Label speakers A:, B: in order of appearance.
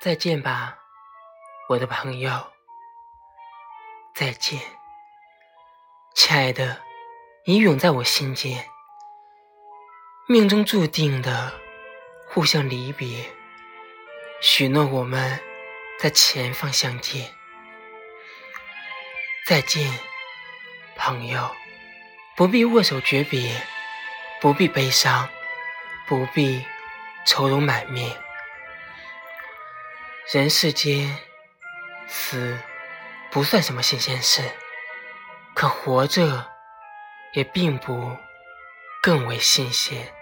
A: 再见吧，我的朋友。再见，亲爱的，你永在我心间。命中注定的互相离别，许诺我们在前方相见。再见，朋友，不必握手诀别，不必悲伤，不必愁容满面。人世间，死不算什么新鲜事，可活着也并不更为新鲜。